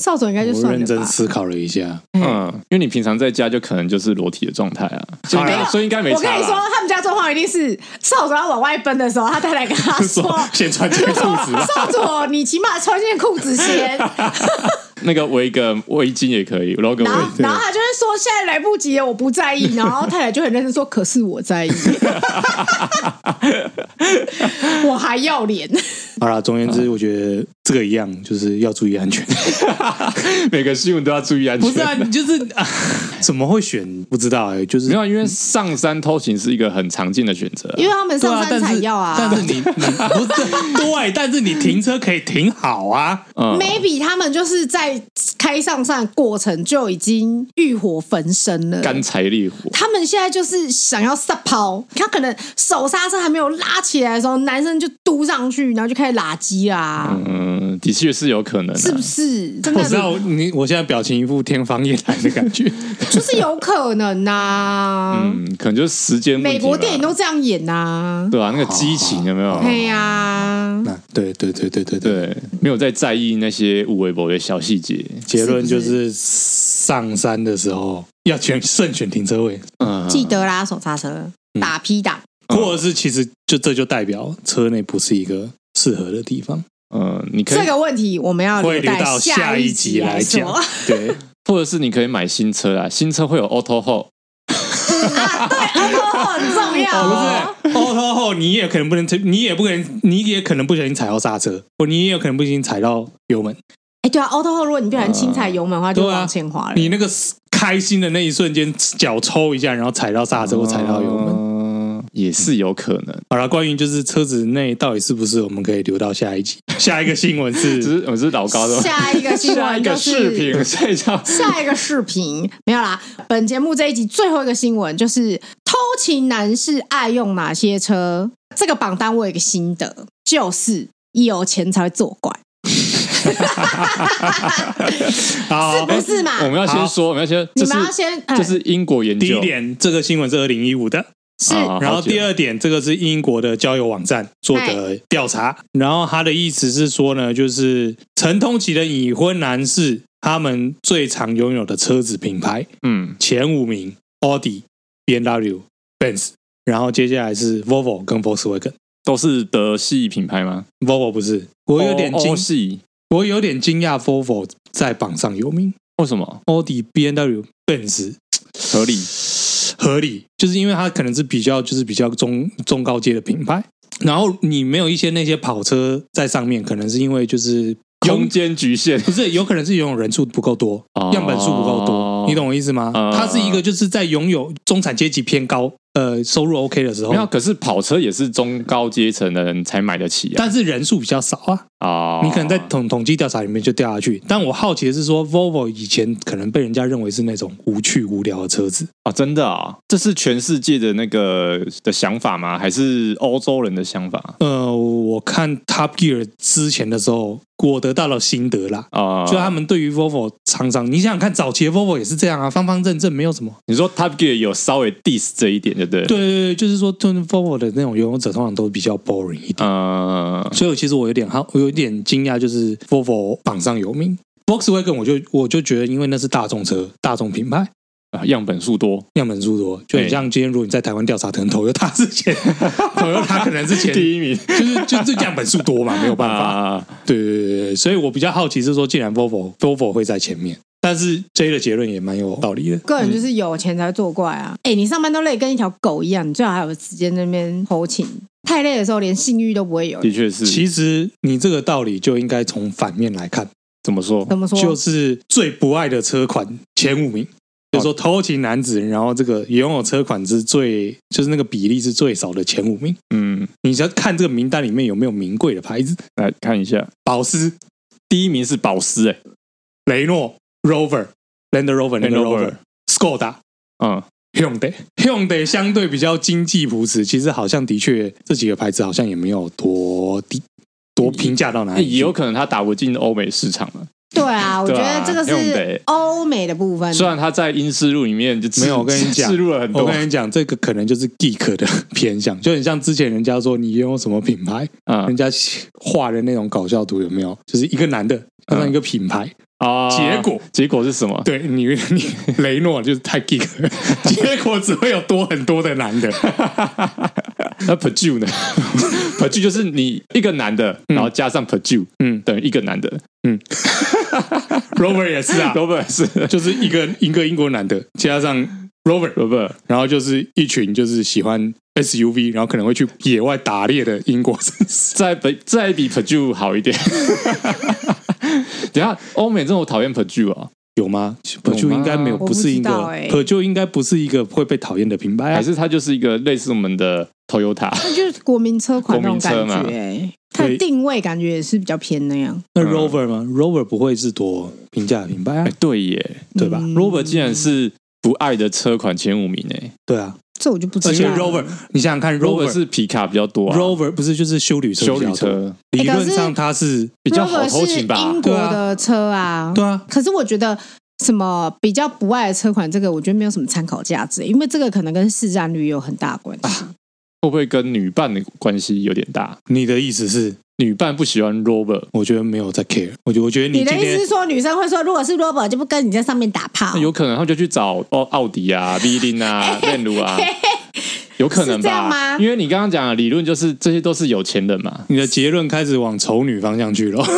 少佐应该就算了。我认真思考了一下，嗯，因为你平常在家就可能就是裸体的状态啊，所以所以应该没差。我跟你说，他们家状况一定是少佐要往外奔的时候，他太太跟他说：“ 先穿件裤子。”少佐，你起码穿件裤子先。那个围个围巾也可以，然后围。然后他就是说现在来不及了，我不在意。然后太太就很认真说，可是我在意，我还要脸。好了，总而言之，我觉得这个一样，就是要注意安全。每个新闻都要注意安全。不是啊，你就是啊，怎么会选？不知道哎、欸，就是没有，因为上山偷情是一个很常见的选择，因为他们上山采药啊。但是你，你不是对，但是你停车可以停好啊。嗯、Maybe 他们就是在开上山的过程就已经欲火焚身了，干柴烈火。他们现在就是想要撒抛，他可能手刹车还没有拉起来的时候，男生就嘟上去，然后就开始。垃圾啊！嗯，的确是有可能，是不是？真的我知道你，我现在表情一副天方夜谭的感觉，就是有可能呐、啊。嗯，可能就是时间。美国电影都这样演呐、啊，对啊，那个激情有没有？对呀、啊，对对对对对对，对，没有在在意那些无微博的小细节。结论就是上山的时候要选慎选停车位，嗯，记得拉手刹车，打 P 档，或者是其实就这就代表车内不是一个。适合的地方，嗯，你可以这个问题我们要会留到下一集来讲，对，或者是你可以买新车啊，新车会有 auto hold，啊，对，auto hold 很重要，哦，不是，auto hold 你也可能不能，你也不可能，你也可能不小心踩到刹车，或你也有可能不小心踩到油门，哎，对啊，auto hold 如果你不小心轻踩油门的话，就往前滑了，你那个开心的那一瞬间，脚抽一下，然后踩到刹车或踩到油门。也是有可能。好了，关于就是车子内到底是不是，我们可以留到下一集。下一个新闻是，只是我是老高的。下一个新闻就是视频，下一个视频 没有啦。本节目这一集最后一个新闻就是偷情男士爱用哪些车？这个榜单我有一个心得，就是一有钱才会作怪。好，是不是嘛？我们要先说，我们要先，你们要先，这是英国研究。第一点，这个新闻是二零一五的。是，然后第二点，这个是英国的交友网站做的调查，然后他的意思是说呢，就是曾通勤的已婚男士，他们最常拥有的车子品牌，嗯，前五名奥迪、BMW、Benz，然后接下来是 Volvo 跟 Volkswagen，都是德系品牌吗？Volvo 不是，我有点惊喜，我有点惊讶，Volvo 在榜上有名，为什么？奥迪、B N W、Benz 合理。合理，就是因为它可能是比较就是比较中中高阶的品牌，然后你没有一些那些跑车在上面，可能是因为就是空间局限，不是有可能是游泳人数不够多，哦、样本数不够多，你懂我意思吗？它是一个就是在拥有中产阶级偏高。呃，收入 OK 的时候，没有。可是跑车也是中高阶层的人才买得起啊。但是人数比较少啊。啊，你可能在统统计调查里面就掉下去。但我好奇的是说，Volvo 以前可能被人家认为是那种无趣无聊的车子啊，真的啊？这是全世界的那个的想法吗？还是欧洲人的想法？呃，我看 Top Gear 之前的时候。我得到了心得啦，啊，就他们对于 Volvo 常常，你想想看，早期的 Volvo 也是这样啊，方方正正，没有什么。你说 Top Gear 有稍微 diss 这一点，对不对？对对对，就是说，就是 Volvo 的那种游泳者通常都比较 boring 一点，啊，所以其实我有点好，我有点惊讶，就是 Volvo 榜上有名，Volkswagen 我就我就觉得，因为那是大众车，大众品牌。啊，样本数多，样本数多，就很像今天如果你在台湾调查，可能投有他之前，投有他可能是前第一名，就是就是样本数多嘛，没有办法。啊、对对对对，所以我比较好奇是说，既然 Volvo Volvo 会在前面，但是 J 的结论也蛮有道理的。个人就是有钱才作怪啊！哎、嗯，你上班都累跟一条狗一样，你最好还有时间那边偷情，太累的时候连性欲都不会有。的确是，其实你这个道理就应该从反面来看，怎么说？怎么说？就是最不爱的车款前五名。就是说偷情男子，然后这个拥有车款是最，就是那个比例是最少的前五名。嗯，你要看这个名单里面有没有名贵的牌子，来看一下。保时，第一名是保时，哎，雷诺、Rover，Land Rover，Land Rover，Skoda，嗯，Hyundai，Hyundai 相对比较经济朴实，其实好像的确这几个牌子好像也没有多低，多平价到哪里，也有可能它打不进欧美市场了。对啊，我觉得这个是欧美的部分。虽然他在英式路里面就没有，我跟你讲，置入了很多。我跟你讲，这个可能就是 geek 的偏向，就很像之前人家说你拥有什么品牌啊，人家画的那种搞笑图有没有？就是一个男的加上一个品牌啊，结果结果是什么？对你 你雷诺就是太 geek，结果只会有多很多的男的。那 Peugeot 呢？Peugeot 就是你一个男的，然后加上 Peugeot，嗯，等于一个男的，嗯。Robert 也是啊，Robert 是，就是一个一个英国男的加上 Rover，Rover，然后就是一群就是喜欢 SUV，然后可能会去野外打猎的英国绅士，再比再比 Peugeot 好一点。等下，欧美这么讨厌 Peugeot 啊？有吗？Peugeot 应该没有，不是一个 Peugeot 应该不是一个会被讨厌的品牌，还是它就是一个类似我们的 Toyota，那就是国民车款那种感觉。它的定位感觉也是比较偏那样。那 Rover 吗？Rover 不会是多平价的品牌啊？对耶，对吧？Rover 既然是不爱的车款前五名诶。对啊，这我就不知道。而且 Rover，你想想看，Rover 是皮卡比较多啊，Rover 不是就是修旅车？修旅车理论上它是比较好偷情吧？英国的车啊，对啊。可是我觉得。什么比较不爱的车款？这个我觉得没有什么参考价值，因为这个可能跟市占率有很大关系。啊，会不会跟女伴的关系有点大？你的意思是女伴不喜欢 Robert，我觉得没有在 care。我觉得，我觉得你，你的意思是说女生会说，如果是 Robert 就不跟你在上面打炮？有可能，他就去找哦奥迪啊、V 零啊、炼炉啊，有可能吧？因为你刚刚讲的理论就是这些都是有钱人嘛。你的结论开始往丑女方向去了。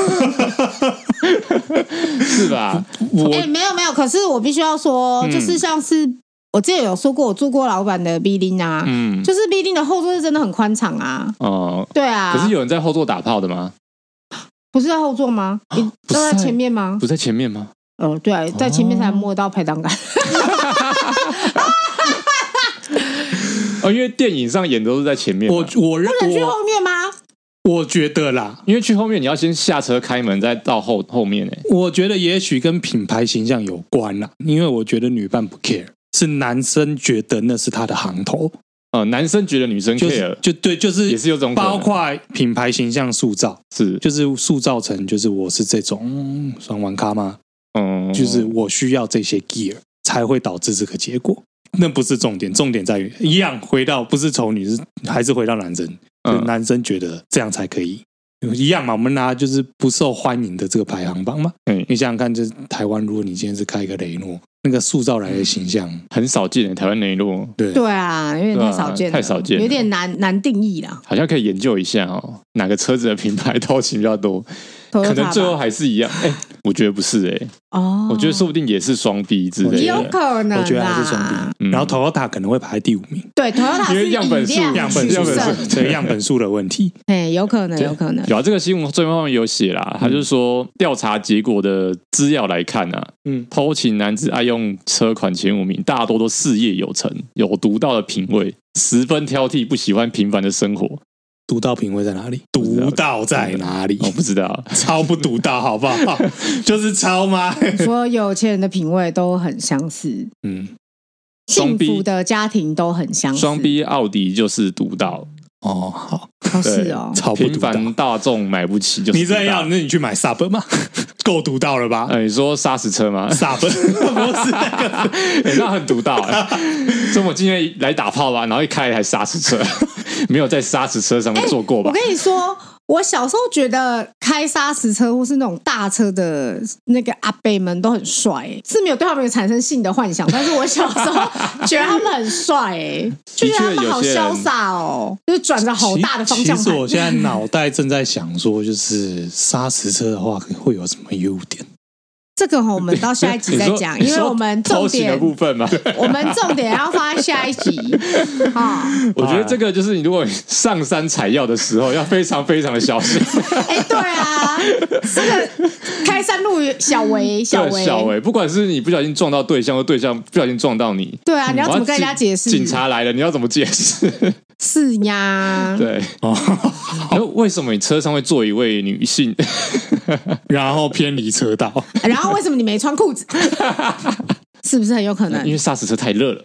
是吧？我哎、欸，没有没有，可是我必须要说，就是像是、嗯、我之前有说过，我坐过老板的 B 零啊，嗯，就是 B 零的后座是真的很宽敞啊。哦，对啊。可是有人在后座打炮的吗？不是在后座吗？你都在前面吗？不在前面吗？哦，对啊，在前面才摸到排档杆。哦，因为电影上演都是在前面，我我认不能去后面吗？我觉得啦，因为去后面你要先下车开门，再到后后面呢。我觉得也许跟品牌形象有关啦，因为我觉得女伴不 care，是男生觉得那是他的行头。呃，男生觉得女生 care，就，就对，就是也是有种包括品牌形象塑造，是就是塑造成就是我是这种双玩咖吗？嗯，就是我需要这些 gear 才会导致这个结果。那不是重点，重点在于一样回到不是丑女，是还是回到男生。就男生觉得这样才可以，一样嘛。我们拿就是不受欢迎的这个排行榜嘛。嗯，你想想看，就是台湾，如果你今天是开一个雷诺，那个塑造来的形象很少见。台湾雷诺，对对啊，有点太少见，太少见，有点难难定义了。好像可以研究一下哦，哪个车子的品牌 偷情比较多？可能最后还是一样。哎，我觉得不是哎。哦，我觉得说不定也是双 B 之类的，有可能。我觉得还是双 B，然后 Toyota 可能会排第五名。对，Toyota 因为样本数、样本数、对样本数的问题。哎，有可能，有可能。有啊，这个新闻最后面有写啦，他就是说调查结果的资料来看啊，嗯，偷情男子爱用车款前五名，大多都事业有成，有独到的品味，十分挑剔，不喜欢平凡的生活。独到品味在哪里？独到在哪里？我不知道，超不独到，好不好？就是超吗？所有钱人的品味都很相似，嗯，幸福的家庭都很相似。双 B 奥迪就是独到哦，好，是哦，超平凡大众买不起，就你这样，那你去买 Sub 吗？够独到了吧？你说砂石车吗？Sub 不是那个，那很独到。所以我今天来打炮吧，然后一开一台砂石车。没有在砂石车上面坐过吧？我跟你说，我小时候觉得开砂石车或是那种大车的那个阿伯们都很帅，是没有对他们有产生性的幻想。但是我小时候 觉得他们很帅，哎，觉得他们好潇洒哦，就是转着好大的方向其。其实我现在脑袋正在想说，就是砂石车的话会有什么优点？这个我们到下一集再讲，因为我们重点的部分嘛，我们重点要放在下一集 啊。我觉得这个就是你如果上山采药的时候，要非常非常的小心。哎，对啊，这个开山路小围小围小围，不管是你不小心撞到对象，或对象不小心撞到你，对啊，你要怎么跟人家解释？警察来了，你要怎么解释？是呀，对哦。为什么你车上会坐一位女性，然后偏离车道？然后为什么你没穿裤子？是不是很有可能？因为萨斯车太热了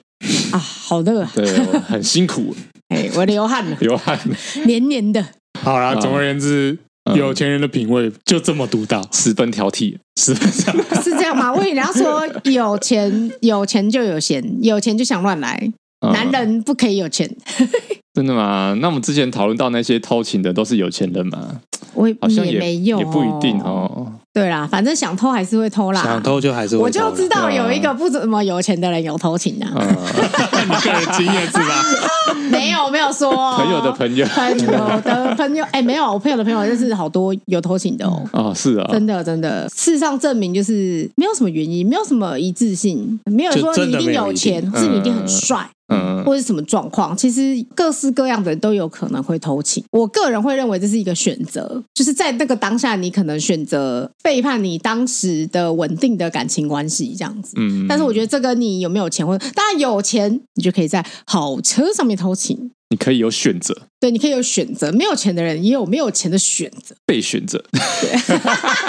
啊，好热啊！对，很辛苦。哎，我流汗了，流汗，黏黏的。好啦，总而言之，有钱人的品味就这么独到，十分挑剔，十分挑剔。是这样吗？我以为你要说有钱，有钱就有闲，有钱就想乱来。男人不可以有钱，真的吗？那我们之前讨论到那些偷情的都是有钱人吗？我好像也没有，也不一定哦。对啦，反正想偷还是会偷啦，想偷就还是会偷。我就知道有一个不怎么有钱的人有偷情的，你个人经验是吧？没有没有说朋友的朋友，朋友的朋友，哎，没有，我朋友的朋友认识好多有偷情的哦。哦，是啊，真的真的，事实上证明就是没有什么原因，没有什么一致性，没有说你一定有钱，或是你一定很帅。嗯，或者什么状况，其实各式各样的人都有可能会偷情。我个人会认为这是一个选择，就是在那个当下，你可能选择背叛你当时的稳定的感情关系，这样子。嗯，但是我觉得这跟你有没有钱，或者当然有钱，你就可以在好车上面偷情。你可以有选择，对，你可以有选择。没有钱的人也有没有钱的选择，被选择，对，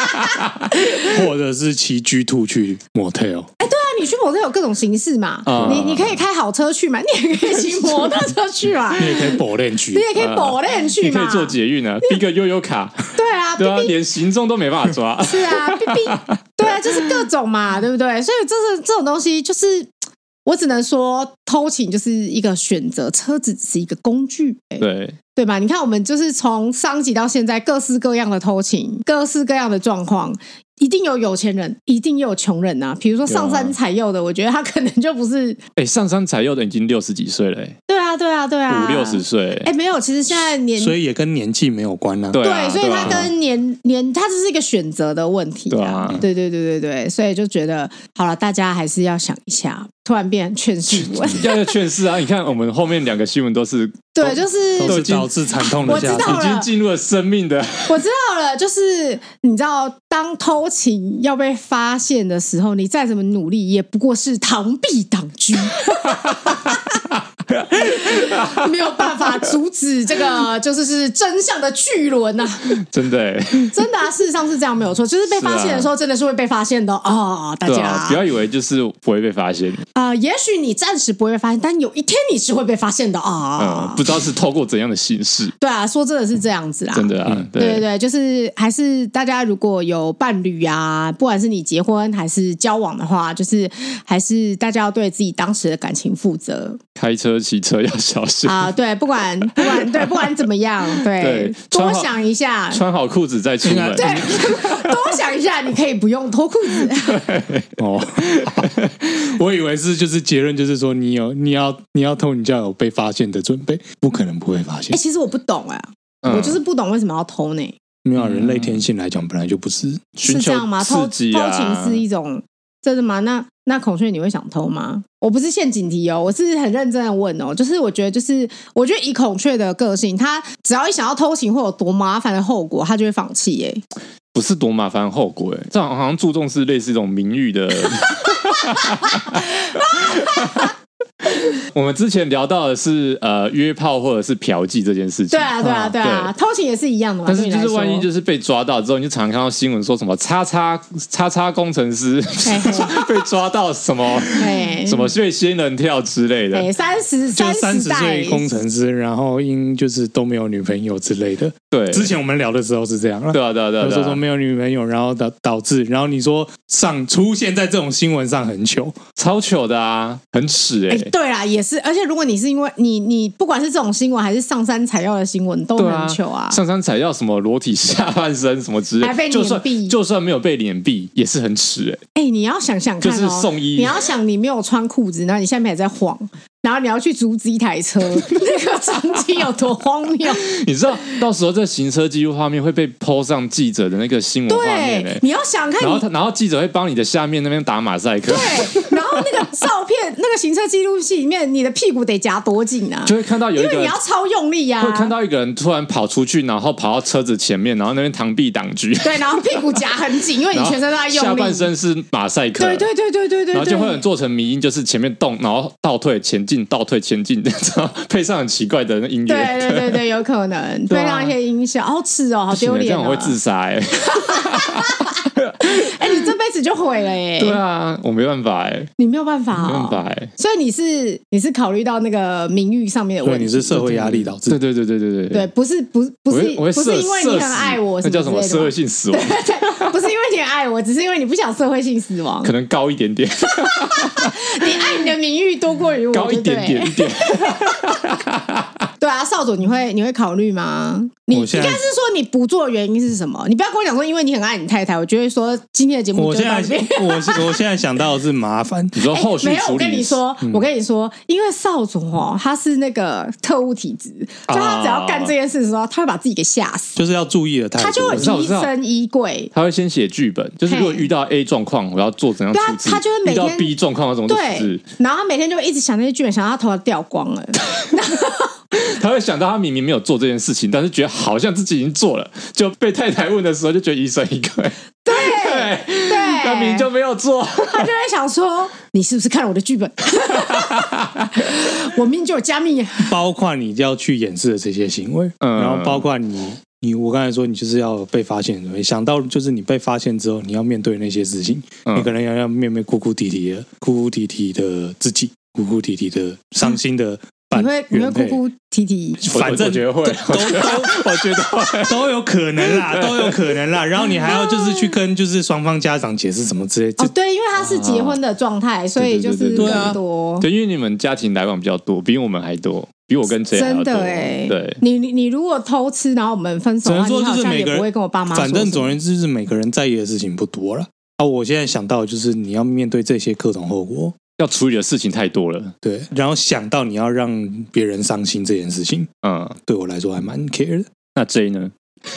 或者是骑 G2 去 motel。你去 motel 有各种形式嘛，嗯、你你可以开好车去嘛，你也可以骑摩托车去嘛，你也可以保练去，你也可以保练去嘛，你可以坐捷运啊，逼个悠悠卡，对啊，对啊，连行踪都没办法抓，是啊，对啊，就是各种嘛，对不对？所以这是这种东西，就是。我只能说，偷情就是一个选择，车子只是一个工具，对对吧？你看，我们就是从上集到现在，各式各样的偷情，各式各样的状况。一定有有钱人，一定也有穷人呐。比如说上山采柚的，我觉得他可能就不是。哎，上山采柚的已经六十几岁了。对啊，对啊，对啊，五六十岁。哎，没有，其实现在年，所以也跟年纪没有关啊。对，所以他跟年年，他只是一个选择的问题啊。对对对对对，所以就觉得好了，大家还是要想一下。突然变劝世文，要要劝世啊！你看我们后面两个新闻都是，对，就是都是导致惨痛的，我知道了，已经进入了生命的。我知道了，就是你知道，当偷情要被发现的时候，你再怎么努力，也不过是螳臂挡车。没有办法阻止这个，就是是真相的巨轮呐！真的，真的啊！事实上是这样，没有错。就是被发现的时候，真的是会被发现的哦！大家不要以为就是不会被发现啊。也许你暂时不会被发现，但有一天你是会被发现的啊！不知道是透过怎样的形式。对啊，说真的是这样子啦。真的啊，对对对，就是还是大家如果有伴侣啊，不管是你结婚还是交往的话，就是还是大家要对自己当时的感情负责。开车、骑车要小心啊！对，不管 不管对，不管怎么样，对，多想一下，穿好裤子再出门。对，多想一下，你可以不用脱裤子。哦，我以为是就是结论，就是说你有你要你要偷，你就要有被发现的准备，不可能不会发现。哎，其实我不懂啊，我就是不懂为什么要偷呢？没有，人类天性来讲，本来就不是是这样吗？偷偷情是一种。真的吗？那那孔雀你会想偷吗？我不是陷阱题哦，我是很认真的问哦。就是我觉得，就是我觉得以孔雀的个性，他只要一想要偷情会有多麻烦的后果，他就会放弃耶。不是多麻烦的后果，哎，这好像注重是类似一种名誉的。我们之前聊到的是呃约炮或者是嫖妓这件事情，对啊对啊对啊，偷情也是一样的嘛。但是就是万一就是被抓到之后，你就常常看到新闻说什么叉叉叉叉工程师 被抓到什么什么被仙人跳之类的，三十就三十岁工程师，然后因就是都没有女朋友之类的。对，之前我们聊的时候是这样，对啊对啊对啊，说说没有女朋友，然后导导致，然后你说上出现在这种新闻上很糗，超糗的啊，很耻哎。对啦，也是，而且如果你是因为你你不管是这种新闻还是上山采药的新闻，都很糗啊。上山采药什么裸体下半身什么之类，还被脸毙，就算没有被脸毙，也是很耻哎。哎，你要想想看，就是送医，你要想你没有穿裤子，然后你下面还在晃。然后你要去阻止一台车，那个场景有多荒谬？你知道到时候这行车记录画面会被 po 上记者的那个新闻画面、欸、你要想看，然后，然后记者会帮你的下面那边打马赛克。对，然后那个照片，那个行车记录器里面，你的屁股得夹多紧啊？就会看到有一个，因为你要超用力呀、啊。会看到一个人突然跑出去，然后跑到车子前面，然后那边螳臂挡车。对，然后屁股夹很紧，因为你全身都在用力。下半身是马赛克。对对对对对对。然后就会很做成迷因，就是前面动，然后倒退前进，倒退前进。配上很奇怪的音乐，对对对对，有可能。配上一些音效，好吃哦，好丢脸，这样我会自杀 哎！哎，你这辈子就毁了哎！对啊，我没办法哎，你没有办法，没办法哎，所以你是你是考虑到那个名誉上面的问题，你是社会压力导致，对对对对对对。对，不是不不是不是因为你很爱我，那叫什么？社会性死亡？不是因为你很爱我，只是因为你不想社会性死亡，可能高一点点，你爱你的名誉多过于我，高一点点点。对啊，少少佐，你会你会考虑吗？你应该是说你不做的原因是什么？你不要跟我讲说，因为你很爱你太太。我就会说今天的节目，我现在我我现在想到的是麻烦。你说 后续处理、欸、没有？我跟你说，嗯、我跟你说，因为少佐哦，他是那个特务体质，就他只要干这件事的时候，他会把自己给吓死。就是要注意了，他就会疑神疑鬼。他会先写剧本，就是如果遇到 A 状况，我要做怎样处置？他就会每天遇到 B 状况，怎么对？然后他每天就会一直想那些剧本，想到他头发掉光了。他会想到他明明没有做这件事情，但是觉得好像自己已经做了，就被太太问的时候就觉得疑神疑鬼。对对，对他明明就没有做，他就在想说：“你是不是看了我的剧本？我明明就有加密。”包括你要去掩饰的这些行为，嗯，然后包括你，你我刚才说你就是要被发现，想到就是你被发现之后，你要面对那些事情，嗯、你可能要要面面哭哭啼啼的，哭哭啼啼的自己，哭哭啼啼的伤心的。嗯你会你会哭哭啼啼，反正我觉得会，都都 我觉得 都有可能啦，都有可能啦。然后你还要就是去跟就是双方家长解释什么之类。哦，对，因为他是结婚的状态，所以就是更多。对，因为你们家庭来往比较多，比我们还多，比我跟 J 真的哎。对，你你你如果偷吃，然后我们分手，只能说就是每个人不会跟我爸妈。反正总而言之，就是每个人在意的事情不多了。啊，我现在想到就是你要面对这些各种后果。要处理的事情太多了，对，然后想到你要让别人伤心这件事情，嗯，对我来说还蛮 care 的。那 J 呢？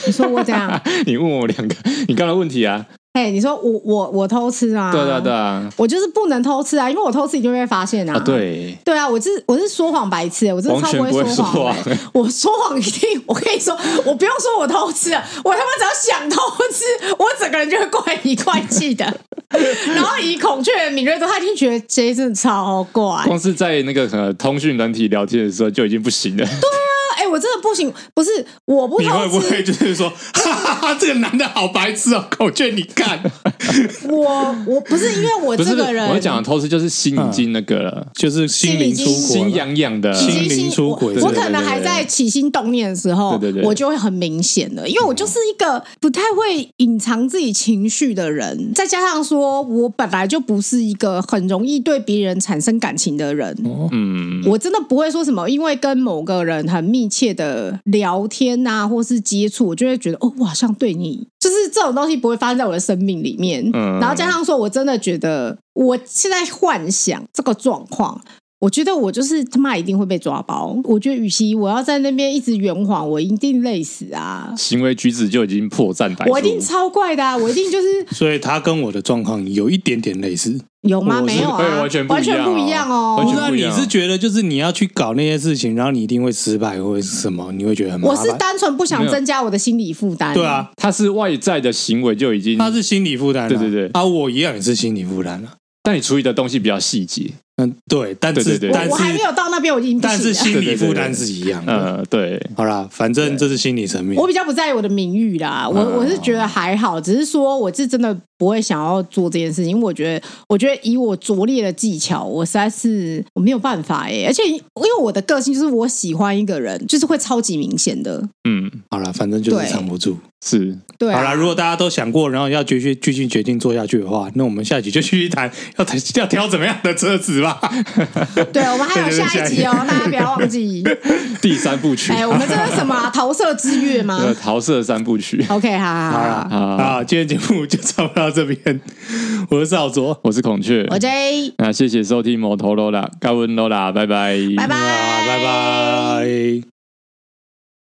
你说我怎样？你问我两个，你刚才问题啊？哎，你说我我我偷吃啊？对对对啊，我就是不能偷吃啊，因为我偷吃你就会被发现啊。对对啊，我是我是说谎白痴，我真的超不会说谎。我说谎一定，我跟你说，我不用说我偷吃，我他妈只要想偷吃，我整个人就会怪里怪气的。然后以孔雀的敏锐度，他已经觉得 J 真的超怪。光是在那个什么通讯软体聊天的时候就已经不行了。对啊。哎，我真的不行，不是我不偷吃。你会不会就是说，哈哈哈，这个男的好白痴哦，狗劝你看，我我不是因为我这个人，我讲的偷吃就是心已经那个了，就是心灵出轨，心痒痒的，心灵出轨。我可能还在起心动念的时候，对对对，我就会很明显的，因为我就是一个不太会隐藏自己情绪的人，再加上说我本来就不是一个很容易对别人产生感情的人，嗯，我真的不会说什么，因为跟某个人很密。切的聊天啊，或是接触，我就会觉得哦，我好像对你就是这种东西不会发生在我的生命里面。嗯，然后加上说，我真的觉得我现在幻想这个状况。我觉得我就是他妈一定会被抓包。我觉得与其我要在那边一直圆谎，我一定累死啊！行为举止就已经破绽百出，我一定超怪的啊！我一定就是 所以他跟我的状况有一点点类似，有吗？没有啊，完全不一样哦。你是觉得就是你要去搞那些事情，然后你一定会失败，或者是什么？你会觉得很麻烦。我是单纯不想增加我的心理负担。对啊，他是外在的行为就已经，他是心理负担。对对对，啊，我一样也是心理负担啊。但你处理的东西比较细节。嗯，对，但是但是我还没有到那边，我已经但是心理负担是一样的。呃，对，好啦，反正这是心理层面。我比较不在意我的名誉啦，我我是觉得还好，只是说我是真的不会想要做这件事情，因为我觉得，我觉得以我拙劣的技巧，我实在是我没有办法耶。而且因为我的个性就是我喜欢一个人，就是会超级明显的。嗯，好了，反正就是藏不住，是对。好了，如果大家都想过，然后要继续继续决定做下去的话，那我们下一集就继续谈要谈要挑怎么样的车子吧。对，我们还有下一集哦，大家不要忘记 第三部曲。哎，我们这是什么桃色之月吗？桃色三部曲。OK，好好好，好，今天节目就差不多到这边。我是少卓，我是孔雀，我 J。那谢谢收听摩托罗拉，高温罗拉，拜拜，拜拜，拜拜。